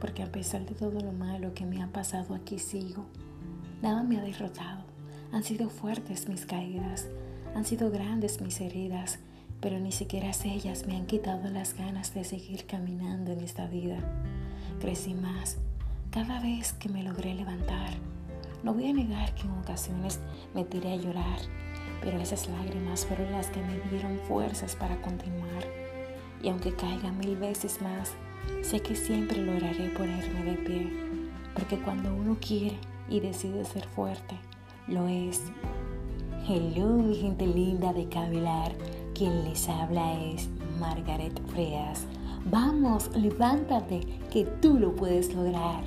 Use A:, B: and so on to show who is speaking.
A: porque a pesar de todo lo malo que me ha pasado aquí sigo. Nada me ha derrotado. Han sido fuertes mis caídas, han sido grandes mis heridas, pero ni siquiera ellas me han quitado las ganas de seguir caminando en esta vida. Crecí más cada vez que me logré levantar. No voy a negar que en ocasiones me tiré a llorar, pero esas lágrimas fueron las que me dieron fuerzas para continuar. Y aunque caiga mil veces más, sé que siempre lograré ponerme de pie, porque cuando uno quiere y decide ser fuerte, lo es. Hello, mi gente linda de Cabelar. Quien les habla es Margaret Freas. Vamos, levántate, que tú lo puedes lograr.